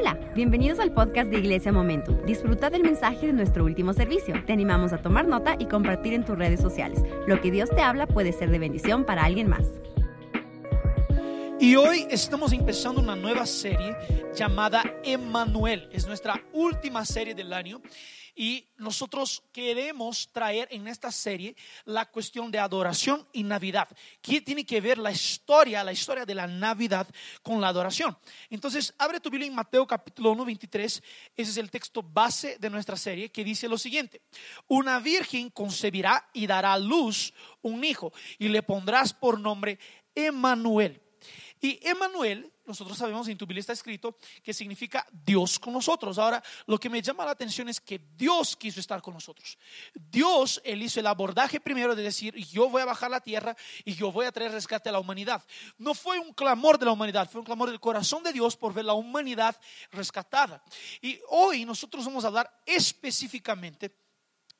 Hola, bienvenidos al podcast de Iglesia Momento. Disfruta del mensaje de nuestro último servicio. Te animamos a tomar nota y compartir en tus redes sociales. Lo que Dios te habla puede ser de bendición para alguien más. Y hoy estamos empezando una nueva serie llamada Emmanuel. Es nuestra última serie del año. Y nosotros queremos traer en esta serie la cuestión de adoración y Navidad. ¿Qué tiene que ver la historia, la historia de la Navidad con la adoración? Entonces, abre tu Biblia en Mateo capítulo 1, 23. Ese es el texto base de nuestra serie que dice lo siguiente. Una virgen concebirá y dará a luz un hijo y le pondrás por nombre Emmanuel. Y Emmanuel nosotros sabemos, en tu Biblia está escrito, que significa Dios con nosotros. Ahora, lo que me llama la atención es que Dios quiso estar con nosotros. Dios, Él hizo el abordaje primero de decir, yo voy a bajar la tierra y yo voy a traer rescate a la humanidad. No fue un clamor de la humanidad, fue un clamor del corazón de Dios por ver la humanidad rescatada. Y hoy nosotros vamos a hablar específicamente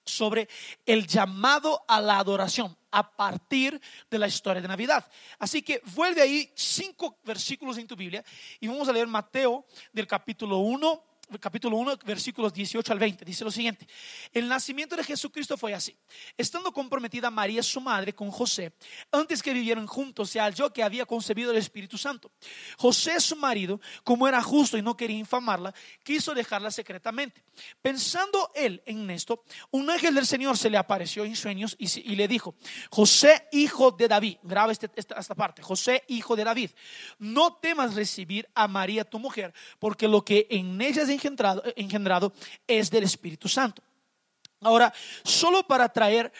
sobre el llamado a la adoración a partir de la historia de Navidad. Así que vuelve ahí cinco versículos en tu Biblia y vamos a leer Mateo del capítulo 1 capítulo 1, versículos 18 al 20. Dice lo siguiente, el nacimiento de Jesucristo fue así. Estando comprometida María, su madre, con José, antes que vivieran juntos, se halló que había concebido el Espíritu Santo. José, su marido, como era justo y no quería infamarla, quiso dejarla secretamente. Pensando él en esto, un ángel del Señor se le apareció en sueños y, le dijo, José, hijo de David, graba este, esta, parte, José, hijo de David, no temas recibir a María, tu mujer, porque lo que en ella es engendrado, engendrado es del Espíritu Santo. Ahora, solo para traer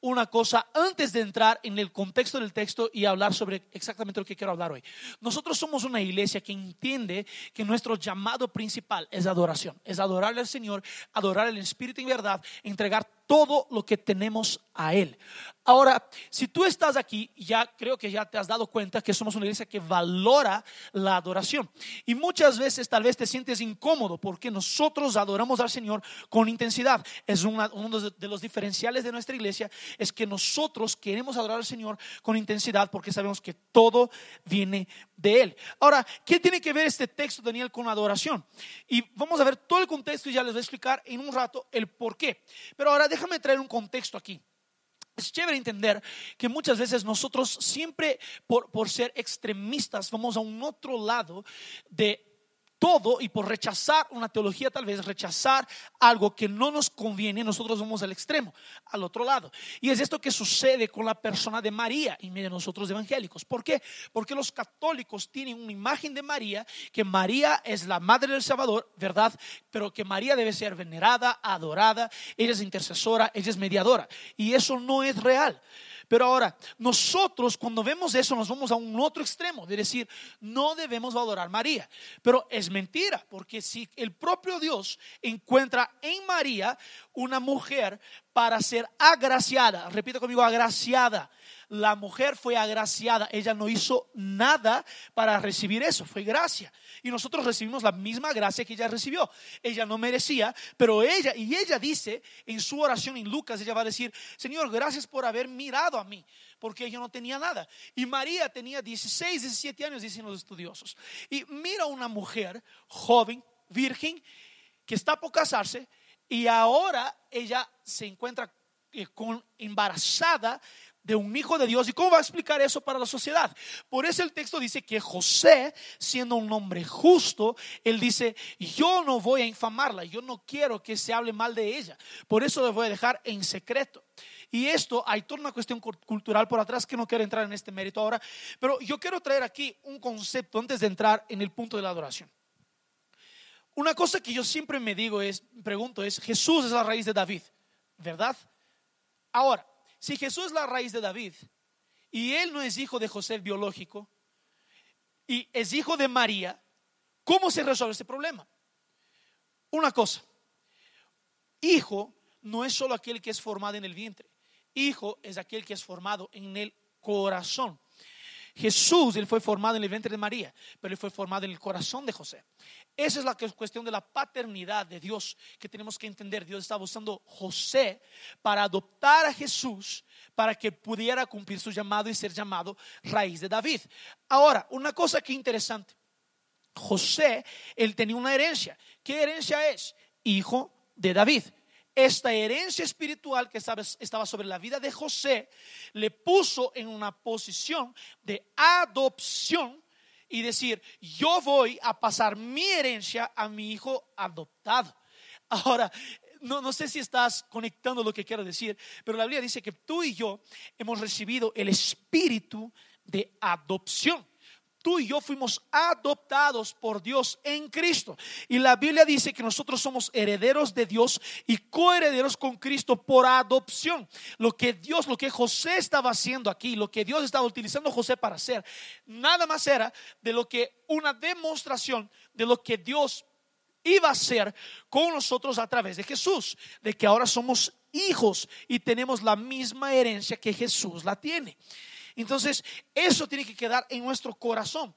una cosa antes de entrar en el contexto del texto y hablar sobre exactamente lo que quiero hablar hoy. Nosotros somos una iglesia que entiende que nuestro llamado principal es adoración, es adorar al Señor, adorar al Espíritu en verdad, entregar todo lo que tenemos a Él. Ahora, si tú estás aquí, ya creo que ya te has dado cuenta que somos una iglesia que valora la adoración. Y muchas veces tal vez te sientes incómodo porque nosotros adoramos al Señor con intensidad. Es uno de los diferenciales de nuestra iglesia, es que nosotros queremos adorar al Señor con intensidad porque sabemos que todo viene de Él. Ahora, ¿qué tiene que ver este texto, Daniel, con la adoración? Y vamos a ver todo el contexto y ya les voy a explicar en un rato el por qué. Pero ahora déjame traer un contexto aquí. Es chévere entender que muchas veces nosotros siempre por, por ser extremistas vamos a un otro lado de todo y por rechazar una teología, tal vez rechazar algo que no nos conviene, nosotros vamos al extremo, al otro lado. Y es esto que sucede con la persona de María en medio de nosotros evangélicos. ¿Por qué? Porque los católicos tienen una imagen de María, que María es la madre del Salvador, ¿verdad? Pero que María debe ser venerada, adorada, ella es intercesora, ella es mediadora. Y eso no es real. Pero ahora, nosotros cuando vemos eso nos vamos a un otro extremo, de decir, no debemos valorar María. Pero es mentira, porque si el propio Dios encuentra en María una mujer para ser agraciada, repita conmigo, agraciada, la mujer fue agraciada, ella no hizo nada para recibir eso, fue gracia. Y nosotros recibimos la misma gracia que ella recibió. Ella no merecía, pero ella, y ella dice en su oración en Lucas, ella va a decir, Señor, gracias por haber mirado a mí, porque ella no tenía nada. Y María tenía 16, 17 años, dicen los estudiosos. Y mira una mujer joven, virgen, que está por casarse, y ahora ella se encuentra eh, embarazada de un hijo de Dios. ¿Y cómo va a explicar eso para la sociedad? Por eso el texto dice que José, siendo un hombre justo, él dice, yo no voy a infamarla, yo no quiero que se hable mal de ella. Por eso le voy a dejar en secreto. Y esto, hay toda una cuestión cultural por atrás que no quiero entrar en este mérito ahora, pero yo quiero traer aquí un concepto antes de entrar en el punto de la adoración. Una cosa que yo siempre me digo es, pregunto es, Jesús es la raíz de David, ¿verdad? Ahora, si Jesús es la raíz de David y él no es hijo de José biológico y es hijo de María, ¿cómo se resuelve este problema? Una cosa, hijo no es solo aquel que es formado en el vientre, hijo es aquel que es formado en el corazón. Jesús, él fue formado en el vientre de María, pero él fue formado en el corazón de José. Esa es la cuestión de la paternidad de Dios que tenemos que entender. Dios estaba usando José para adoptar a Jesús para que pudiera cumplir su llamado y ser llamado raíz de David. Ahora, una cosa que interesante. José, él tenía una herencia. ¿Qué herencia es? Hijo de David. Esta herencia espiritual que estaba sobre la vida de José le puso en una posición de adopción y decir, yo voy a pasar mi herencia a mi hijo adoptado. Ahora, no, no, sé si estás conectando lo que quiero decir, pero la Biblia dice que tú y yo hemos recibido el espíritu de adopción tú y yo fuimos adoptados por Dios en Cristo. Y la Biblia dice que nosotros somos herederos de Dios y coherederos con Cristo por adopción. Lo que Dios, lo que José estaba haciendo aquí, lo que Dios estaba utilizando José para hacer, nada más era de lo que una demostración de lo que Dios iba a hacer con nosotros a través de Jesús, de que ahora somos hijos y tenemos la misma herencia que Jesús la tiene. Entonces, eso tiene que quedar en nuestro corazón.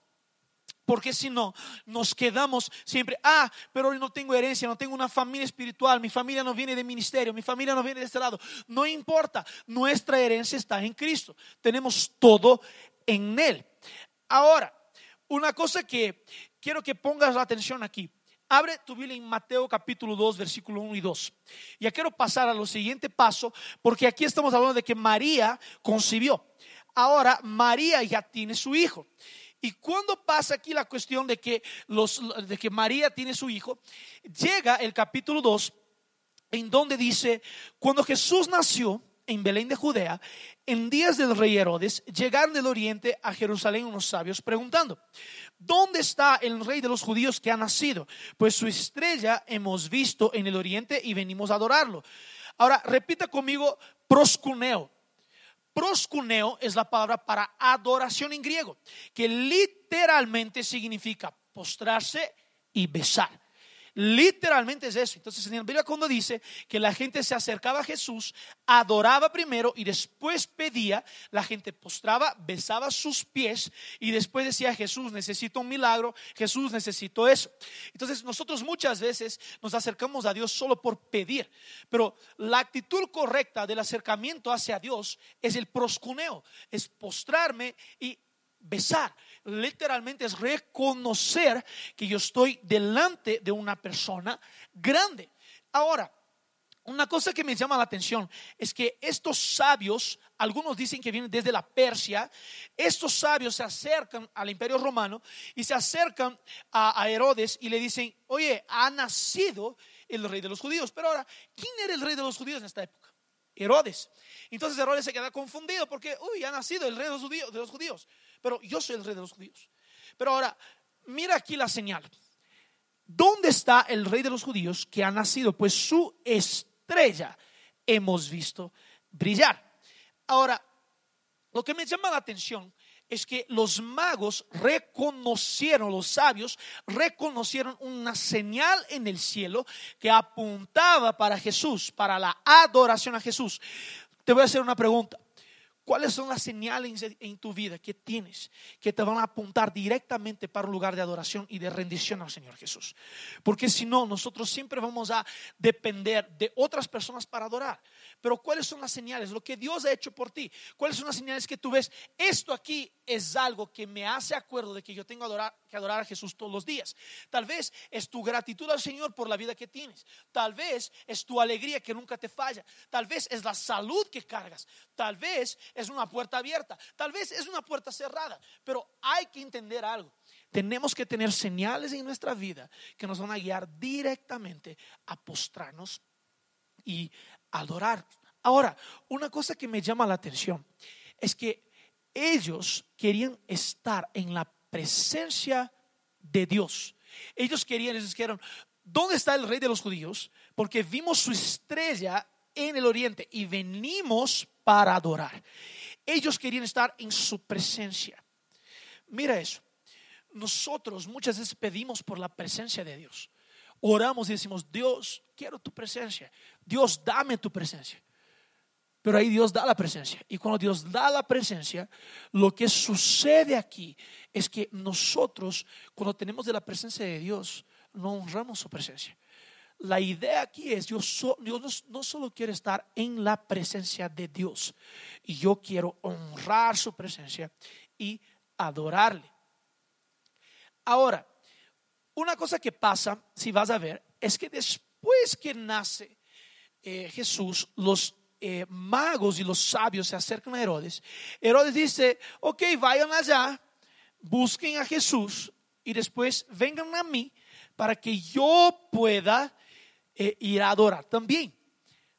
Porque si no, nos quedamos siempre, ah, pero no tengo herencia, no tengo una familia espiritual, mi familia no viene de ministerio, mi familia no viene de este lado. No importa, nuestra herencia está en Cristo. Tenemos todo en Él. Ahora, una cosa que quiero que pongas la atención aquí. Abre tu Biblia en Mateo capítulo 2, versículo 1 y 2. Ya quiero pasar a lo siguiente paso, porque aquí estamos hablando de que María concibió ahora María ya tiene su hijo. Y cuando pasa aquí la cuestión de que, los, de que María tiene su hijo, llega el capítulo 2, en donde dice, cuando Jesús nació en Belén de Judea, en días del rey Herodes, llegaron del oriente a Jerusalén unos sabios preguntando, ¿dónde está el rey de los judíos que ha nacido? Pues su estrella hemos visto en el oriente y venimos a adorarlo. Ahora, repita conmigo, proscuneo proscuneo es la palabra para adoración en griego, que literalmente significa postrarse y besar. Literalmente es eso. Entonces en la Biblia cuando dice que la gente se acercaba a Jesús, adoraba primero y después pedía, la gente postraba, besaba sus pies y después decía, Jesús, necesito un milagro, Jesús, necesito eso. Entonces nosotros muchas veces nos acercamos a Dios solo por pedir, pero la actitud correcta del acercamiento hacia Dios es el proscuneo, es postrarme y besar literalmente es reconocer que yo estoy delante de una persona grande. Ahora, una cosa que me llama la atención es que estos sabios, algunos dicen que vienen desde la Persia, estos sabios se acercan al imperio romano y se acercan a, Herodes y le dicen, oye, ha nacido el rey de los judíos. Pero ahora, ¿quién era el rey de los judíos en esta época? Herodes. Entonces Herodes se queda confundido porque, uy, ha nacido el rey de los judíos. Pero yo soy el rey de los judíos. Pero ahora, mira aquí la señal. ¿Dónde está el rey de los judíos que ha nacido? Pues su estrella hemos visto brillar. Ahora, lo que me llama la atención es que los magos reconocieron, los sabios reconocieron una señal en el cielo que apuntaba para Jesús, para la adoración a Jesús. Te voy a hacer una pregunta. ¿Cuáles son las señales en tu vida que tienes que te van a apuntar directamente para un lugar de adoración y de rendición al Señor Jesús? Porque si no, nosotros siempre vamos a depender de otras personas para adorar. Pero ¿cuáles son las señales? Lo que Dios ha hecho por ti. ¿Cuáles son las señales que tú ves? Esto aquí es algo que me hace acuerdo de que yo tengo que adorar a Jesús todos los días. Tal vez es tu gratitud al Señor por la vida que tienes. Tal vez es tu alegría que nunca te falla. Tal vez es la salud que cargas. Tal vez es una puerta abierta. Tal vez es una puerta cerrada. Pero hay que entender algo. Tenemos que tener señales en nuestra vida que nos van a guiar directamente a postrarnos y adorar. Ahora, una cosa que me llama la atención es que ellos querían estar en la presencia de Dios. Ellos querían, ellos dijeron, ¿dónde está el rey de los judíos? Porque vimos su estrella en el oriente y venimos para adorar. Ellos querían estar en su presencia. Mira eso. Nosotros muchas veces pedimos por la presencia de Dios. Oramos y decimos, Dios, quiero tu presencia. Dios, dame tu presencia. Pero ahí Dios da la presencia. Y cuando Dios da la presencia, lo que sucede aquí es que nosotros, cuando tenemos de la presencia de Dios, no honramos su presencia. La idea aquí es, Dios, Dios no, solo quiere estar en la presencia de Dios, yo quiero honrar su presencia y adorarle. Ahora, una cosa que pasa, si vas a ver, es que después que nace eh, Jesús, los eh, magos y los sabios se acercan a Herodes. Herodes dice, ok, vayan allá, busquen a Jesús y después vengan a mí para que yo pueda eh, ir a adorar también.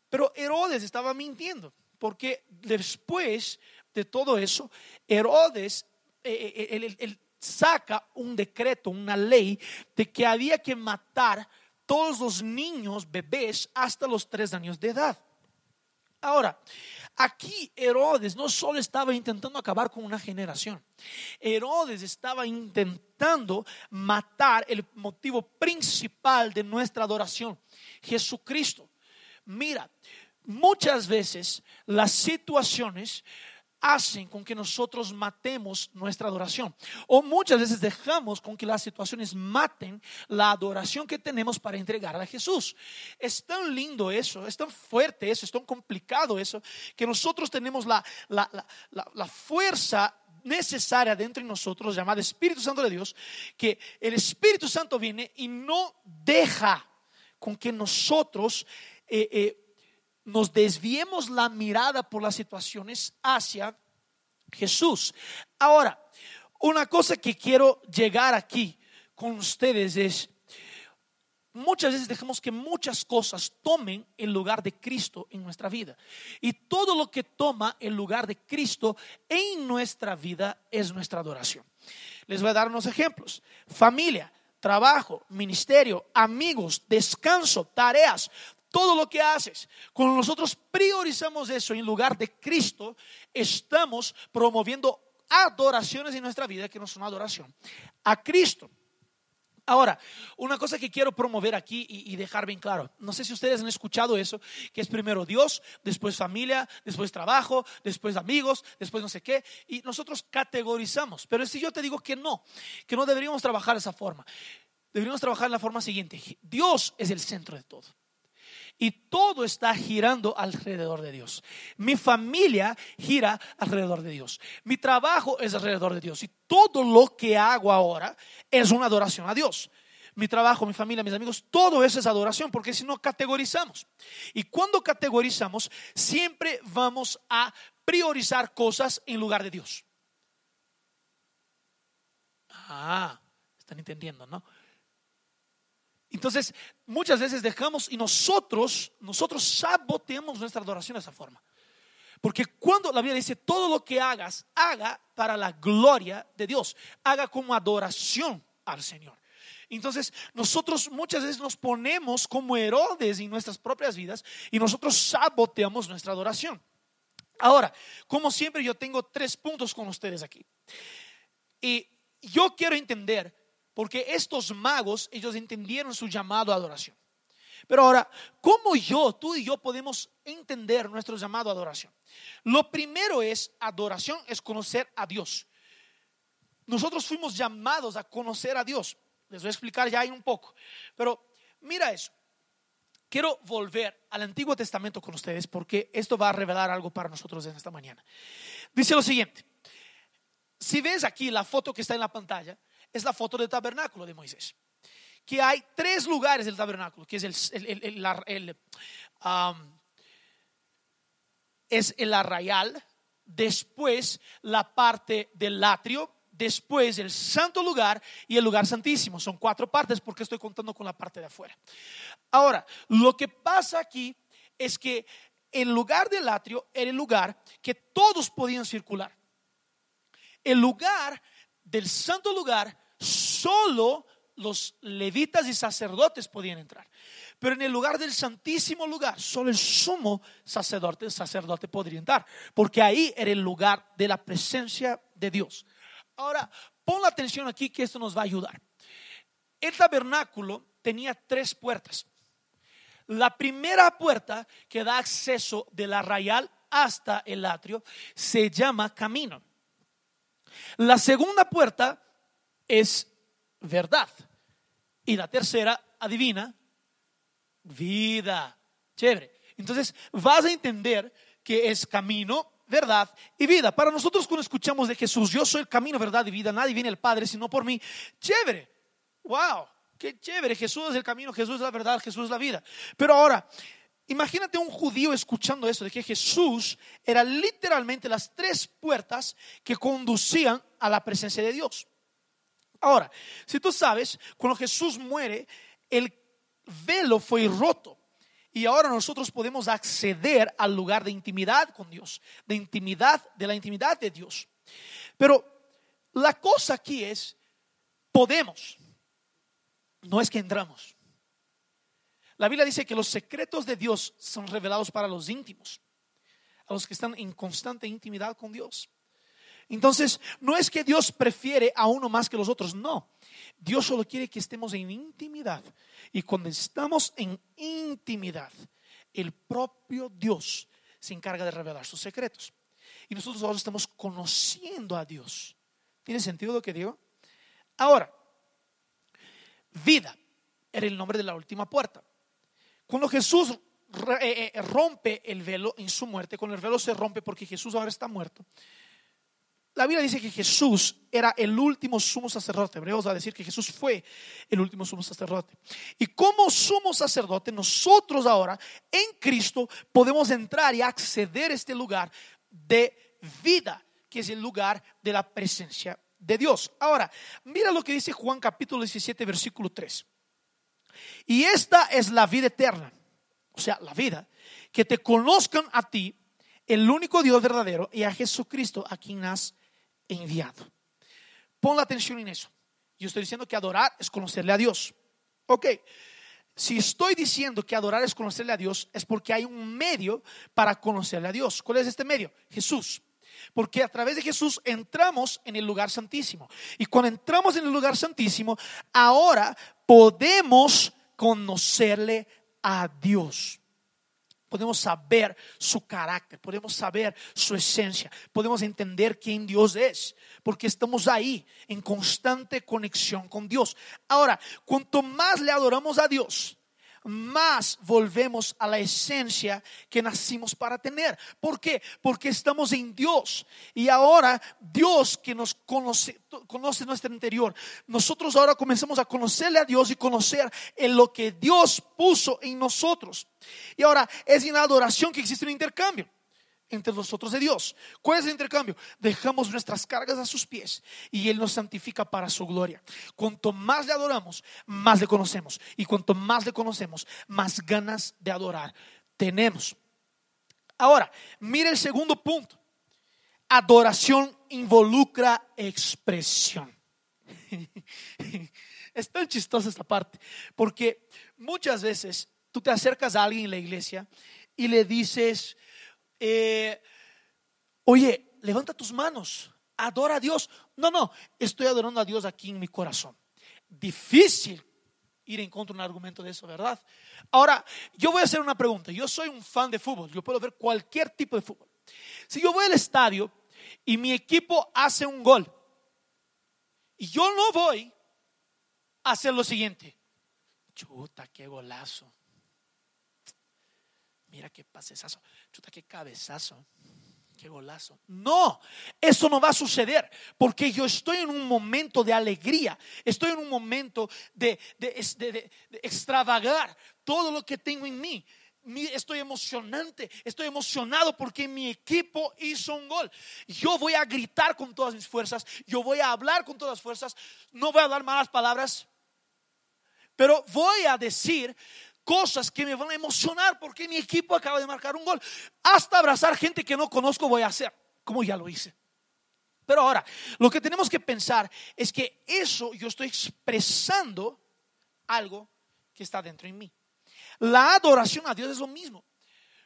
Pero Herodes estaba mintiendo, porque después de todo eso, Herodes, él, saca un decreto, una ley de que había que matar todos los niños, bebés, hasta los tres años de edad. Ahora, aquí Herodes no solo estaba intentando acabar con una generación, Herodes estaba intentando matar el motivo principal de nuestra adoración, Jesucristo. Mira, muchas veces las situaciones hacen con que nosotros matemos nuestra adoración. O muchas veces dejamos con que las situaciones maten la adoración que tenemos para entregar a Jesús. Es tan lindo eso, es tan fuerte eso, es tan complicado eso, que nosotros tenemos la, la, fuerza necesaria dentro de nosotros, llamada Espíritu Santo de Dios, que el Espíritu Santo viene y no deja con que nosotros... Eh, eh, nos desviemos la mirada por las situaciones hacia Jesús. Ahora, una cosa que quiero llegar aquí con ustedes es, muchas veces dejamos que muchas cosas tomen el lugar de Cristo en nuestra vida. Y todo lo que toma el lugar de Cristo en nuestra vida es nuestra adoración. Les voy a dar unos ejemplos. Familia, trabajo, ministerio, amigos, descanso, tareas, todo lo que haces. Cuando nosotros priorizamos eso en lugar de Cristo, estamos promoviendo adoraciones en nuestra vida que no son adoración a Cristo. Ahora, una cosa que quiero promover aquí y, dejar bien claro, no sé si ustedes han escuchado eso, que es primero Dios, después familia, después trabajo, después amigos, después no sé qué, y nosotros categorizamos, pero si yo te digo que no, que no deberíamos trabajar de esa forma, deberíamos trabajar de la forma siguiente, Dios es el centro de todo y todo está girando alrededor de Dios. Mi familia gira alrededor de Dios. Mi trabajo es alrededor de Dios. Y todo lo que hago ahora es una adoración a Dios. Mi trabajo, mi familia, mis amigos, todo eso es adoración, porque si no categorizamos. Y cuando categorizamos, siempre vamos a priorizar cosas en lugar de Dios. Ah, están entendiendo, ¿no? Entonces, muchas veces dejamos y nosotros, nosotros saboteamos nuestra adoración de esa forma. Porque cuando la Biblia dice, todo lo que hagas, haga para la gloria de Dios, haga como adoración al Señor. Entonces, nosotros muchas veces nos ponemos como Herodes en nuestras propias vidas y nosotros saboteamos nuestra adoración. Ahora, como siempre, yo tengo tres puntos con ustedes aquí. Y yo quiero entender porque estos magos, ellos entendieron su llamado a adoración. Pero ahora, ¿cómo yo, tú y yo podemos entender nuestro llamado a adoración? Lo primero es, adoración es conocer a Dios. Nosotros fuimos llamados a conocer a Dios. Les voy a explicar ya ahí un poco. Pero mira eso. Quiero volver al Antiguo Testamento con ustedes porque esto va a revelar algo para nosotros en esta mañana. Dice lo siguiente. Si ves aquí la foto que está en la pantalla, es la foto del tabernáculo de Moisés. Que hay tres lugares del tabernáculo, que es el, es el arrayal, después la parte del atrio, después el santo lugar y el lugar santísimo. Son cuatro partes porque estoy contando con la parte de afuera. Ahora, lo que pasa aquí es que el lugar del atrio era el lugar que todos podían circular. El lugar del santo lugar solo los levitas y sacerdotes podían entrar. Pero en el lugar del santísimo lugar, solo el sumo sacerdote, sacerdote podría entrar, porque ahí era el lugar de la presencia de Dios. Ahora, pon la atención aquí que esto nos va a ayudar. El tabernáculo tenía tres puertas. La primera puerta que da acceso de la rayal hasta el atrio se llama camino. La segunda puerta es verdad. Y la tercera, adivina, vida. Chévere. Entonces vas a entender que es camino, verdad y vida. Para nosotros cuando escuchamos de Jesús, yo soy el camino, verdad y vida, nadie viene al Padre sino por mí. Chévere. Wow. qué chévere, Jesús es el camino, Jesús es la verdad, Jesús es la vida. Pero ahora, imagínate un judío escuchando eso, de que Jesús era literalmente las tres puertas que conducían a la presencia de Dios. Ahora, si tú sabes, cuando Jesús muere, el velo fue roto. Y ahora nosotros podemos acceder al lugar de intimidad con Dios, de intimidad, de la intimidad de Dios. Pero la cosa aquí es, podemos, no es que entramos. La Biblia dice que los secretos de Dios son revelados para los íntimos, a los que están en constante intimidad con Dios. Entonces, no es que Dios prefiere a uno más que los otros, no. Dios solo quiere que estemos en intimidad. Y cuando estamos en intimidad, el propio Dios se encarga de revelar sus secretos. Y nosotros ahora estamos conociendo a Dios. ¿Tiene sentido lo que digo? Ahora, vida era el nombre de la última puerta. Cuando Jesús eh, eh, rompe el velo en su muerte, cuando el velo se rompe porque Jesús ahora está muerto, la Biblia dice que Jesús era el último sumo sacerdote. Hebreos va a decir que Jesús fue el último sumo sacerdote. Y como sumo sacerdote, nosotros ahora en Cristo podemos entrar y acceder a este lugar de vida, que es el lugar de la presencia de Dios. Ahora, mira lo que dice Juan capítulo 17, versículo 3. Y esta es la vida eterna, o sea, la vida, que te conozcan a ti, el único Dios verdadero, y a Jesucristo, a quien has enviado. Pon la atención en eso. Yo estoy diciendo que adorar es conocerle a Dios. Ok, si estoy diciendo que adorar es conocerle a Dios, es porque hay un medio para conocerle a Dios. ¿Cuál es este medio? Jesús. Porque a través de Jesús entramos en el lugar santísimo. Y cuando entramos en el lugar santísimo, ahora podemos conocerle a Dios podemos saber su carácter, podemos saber su esencia, podemos entender quién Dios es, porque estamos ahí en constante conexión con Dios. Ahora, cuanto más le adoramos a Dios, más volvemos a la esencia que nacimos para tener. ¿Por qué? Porque estamos en Dios. Y ahora Dios que nos conoce, conoce nuestro interior, nosotros ahora comenzamos a conocerle a Dios y conocer en lo que Dios puso en nosotros. Y ahora es en la adoración que existe un intercambio entre nosotros de Dios. ¿Cuál es el intercambio? Dejamos nuestras cargas a sus pies y Él nos santifica para su gloria. Cuanto más le adoramos, más le conocemos. Y cuanto más le conocemos, más ganas de adorar tenemos. Ahora, mire el segundo punto. Adoración involucra expresión. Es tan chistosa esta parte, porque muchas veces tú te acercas a alguien en la iglesia y le dices, eh, oye, levanta tus manos, adora a Dios. No, no, estoy adorando a Dios aquí en mi corazón. Difícil ir en contra de un argumento de eso, ¿verdad? Ahora, yo voy a hacer una pregunta. Yo soy un fan de fútbol, yo puedo ver cualquier tipo de fútbol. Si yo voy al estadio y mi equipo hace un gol, y yo no voy a hacer lo siguiente. Chuta, qué golazo. Mira qué pasesazo. Chuta, qué cabezazo. Qué golazo. No, eso no va a suceder porque yo estoy en un momento de alegría, estoy en un momento de, de, extravagar todo lo que tengo en mí. Estoy emocionante, estoy emocionado porque mi equipo hizo un gol. Yo voy a gritar con todas mis fuerzas, yo voy a hablar con todas las fuerzas, no voy a dar malas palabras, pero voy a decir cosas que me van a emocionar porque mi equipo acaba de marcar un gol. Hasta abrazar gente que no conozco voy a hacer, como ya lo hice. Pero ahora, lo que tenemos que pensar es que eso yo estoy expresando algo que está dentro de mí. La adoración a Dios es lo mismo.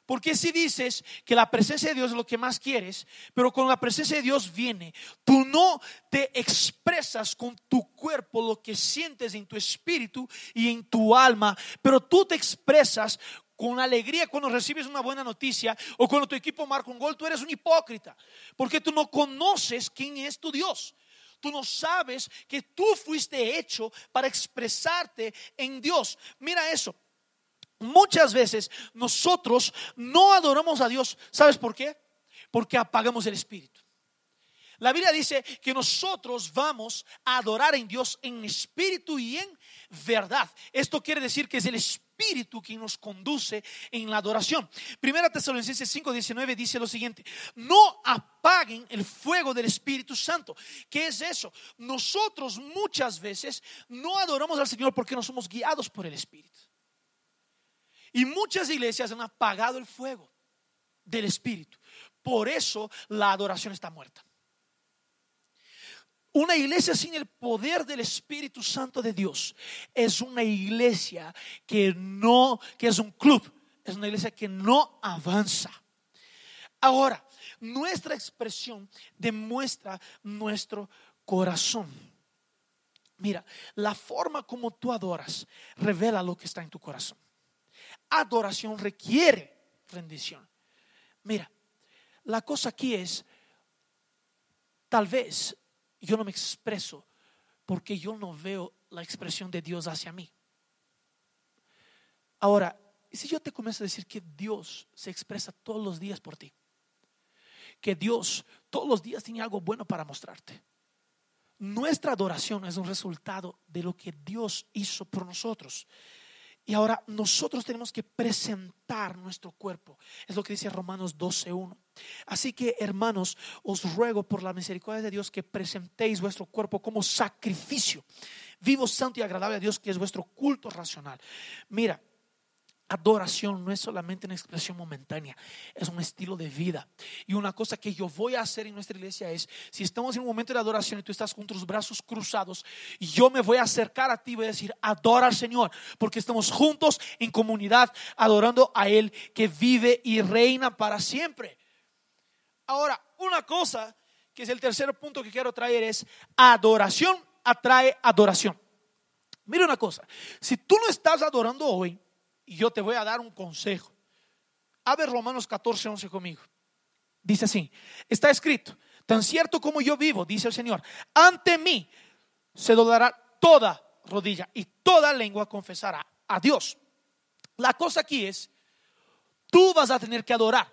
Porque si dices que la presencia de Dios es lo que más quieres, pero cuando la presencia de Dios viene, tú no te expresas con tu cuerpo lo que sientes en tu espíritu y en tu alma, pero tú te expresas con alegría cuando recibes una buena noticia o cuando tu equipo marca un gol, tú eres un hipócrita, porque tú no conoces quién es tu Dios. Tú no sabes que tú fuiste hecho para expresarte en Dios. Mira eso. Muchas veces nosotros no adoramos a Dios. ¿Sabes por qué? Porque apagamos el espíritu. La Biblia dice que nosotros vamos a adorar en Dios en espíritu y en verdad. Esto quiere decir que es el espíritu quien nos conduce en la adoración. Primera Tesalonicenses 5:19 dice lo siguiente: No apaguen el fuego del Espíritu Santo. ¿Qué es eso? Nosotros muchas veces no adoramos al Señor porque no somos guiados por el Espíritu. Y muchas iglesias han apagado el fuego del Espíritu. Por eso la adoración está muerta. Una iglesia sin el poder del Espíritu Santo de Dios es una iglesia que no, que es un club, es una iglesia que no avanza. Ahora, nuestra expresión demuestra nuestro corazón. Mira, la forma como tú adoras revela lo que está en tu corazón. Adoración requiere rendición. Mira, la cosa aquí es, tal vez yo no me expreso porque yo no veo la expresión de Dios hacia mí. Ahora, si yo te comienzo a decir que Dios se expresa todos los días por ti, que Dios todos los días tiene algo bueno para mostrarte, nuestra adoración es un resultado de lo que Dios hizo por nosotros. Y ahora nosotros tenemos que presentar nuestro cuerpo. Es lo que dice Romanos 12.1. Así que hermanos, os ruego por la misericordia de Dios que presentéis vuestro cuerpo como sacrificio, vivo, santo y agradable a Dios, que es vuestro culto racional. Mira, Adoración no es solamente una expresión momentánea, es un estilo de vida. Y una cosa que yo voy a hacer en nuestra iglesia es, si estamos en un momento de adoración y tú estás con tus brazos cruzados, yo me voy a acercar a ti y voy a decir, adora al Señor, porque estamos juntos en comunidad adorando a Él que vive y reina para siempre. Ahora, una cosa que es el tercer punto que quiero traer es, adoración atrae adoración. Mira una cosa, si tú no estás adorando hoy, y yo te voy a dar un consejo. A ver Romanos 14, 11 conmigo. Dice así, está escrito, tan cierto como yo vivo, dice el Señor, ante mí se doblará toda rodilla y toda lengua confesará a Dios. La cosa aquí es, tú vas a tener que adorar.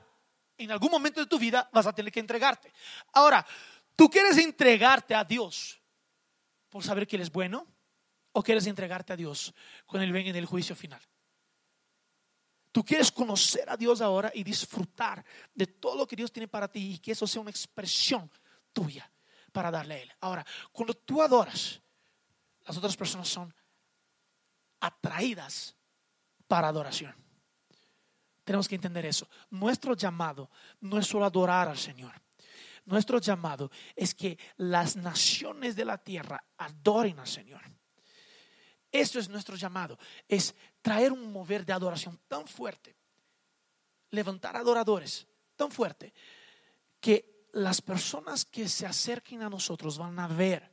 En algún momento de tu vida vas a tener que entregarte. Ahora, ¿tú quieres entregarte a Dios por saber que Él es bueno? ¿O quieres entregarte a Dios cuando Él venga en el juicio final? Tú quieres conocer a Dios ahora y disfrutar de todo lo que Dios tiene para ti y que eso sea una expresión tuya para darle a Él. Ahora, cuando tú adoras, las otras personas son atraídas para adoración. Tenemos que entender eso. Nuestro llamado no es solo adorar al Señor. Nuestro llamado es que las naciones de la tierra adoren al Señor. Esto es nuestro llamado, es traer un mover de adoración tan fuerte, levantar adoradores tan fuerte, que las personas que se acerquen a nosotros van a ver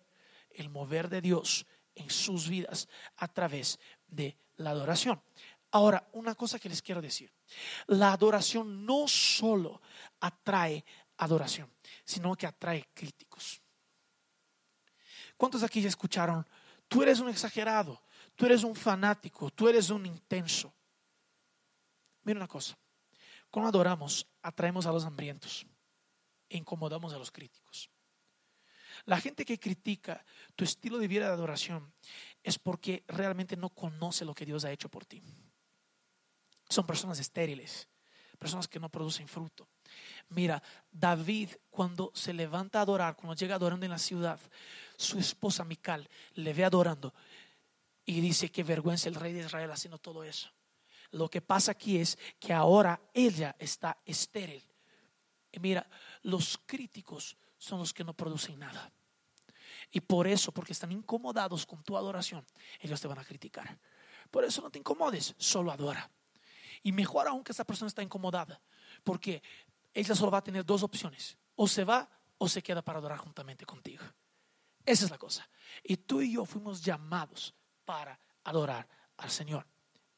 el mover de Dios en sus vidas a través de la adoración. Ahora, una cosa que les quiero decir, la adoración no solo atrae adoración, sino que atrae críticos. ¿Cuántos aquí ya escucharon? Tú eres un exagerado, Tú eres un fanático, tú eres un intenso. Mira una cosa, cuando adoramos, atraemos a los hambrientos e incomodamos a los críticos. La gente que critica tu estilo de vida de adoración es porque realmente no conoce lo que Dios ha hecho por ti. Son personas estériles, personas que no producen fruto. Mira, David cuando se levanta a adorar, cuando llega adorando en la ciudad, su esposa Mical le ve adorando y dice que vergüenza el rey de Israel haciendo todo eso. Lo que pasa aquí es que ahora ella está estéril. Y mira, los críticos son los que no producen nada. Y por eso, porque están incomodados con tu adoración, ellos te van a criticar. Por eso no te incomodes, solo adora. Y mejor aún que esa persona está incomodada, porque ella solo va a tener dos opciones. O se va o se queda para adorar juntamente contigo. Esa es la cosa. Y tú y yo fuimos llamados para adorar al Señor.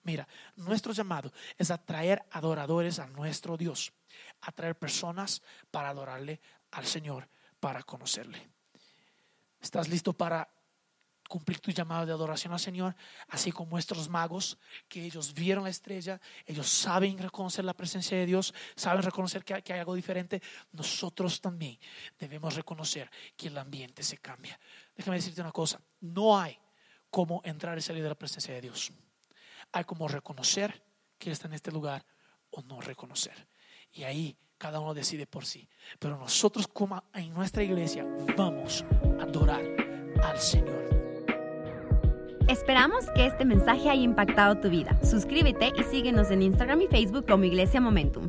Mira, nuestro llamado es atraer adoradores a nuestro Dios, atraer personas para adorarle al Señor, para conocerle. ¿Estás listo para cumplir tu llamado de adoración al Señor, así como nuestros magos, que ellos vieron la estrella, ellos saben reconocer la presencia de Dios, saben reconocer que hay, que hay algo diferente, nosotros también debemos reconocer que el ambiente se cambia. Déjame decirte una cosa, no hay cómo entrar y salir de la presencia de Dios. Hay como reconocer que está en este lugar o no reconocer. Y ahí cada uno decide por sí. Pero nosotros como en nuestra iglesia vamos a adorar al Señor. Esperamos que este mensaje haya impactado tu vida. Suscríbete y síguenos en Instagram y Facebook como Iglesia Momentum.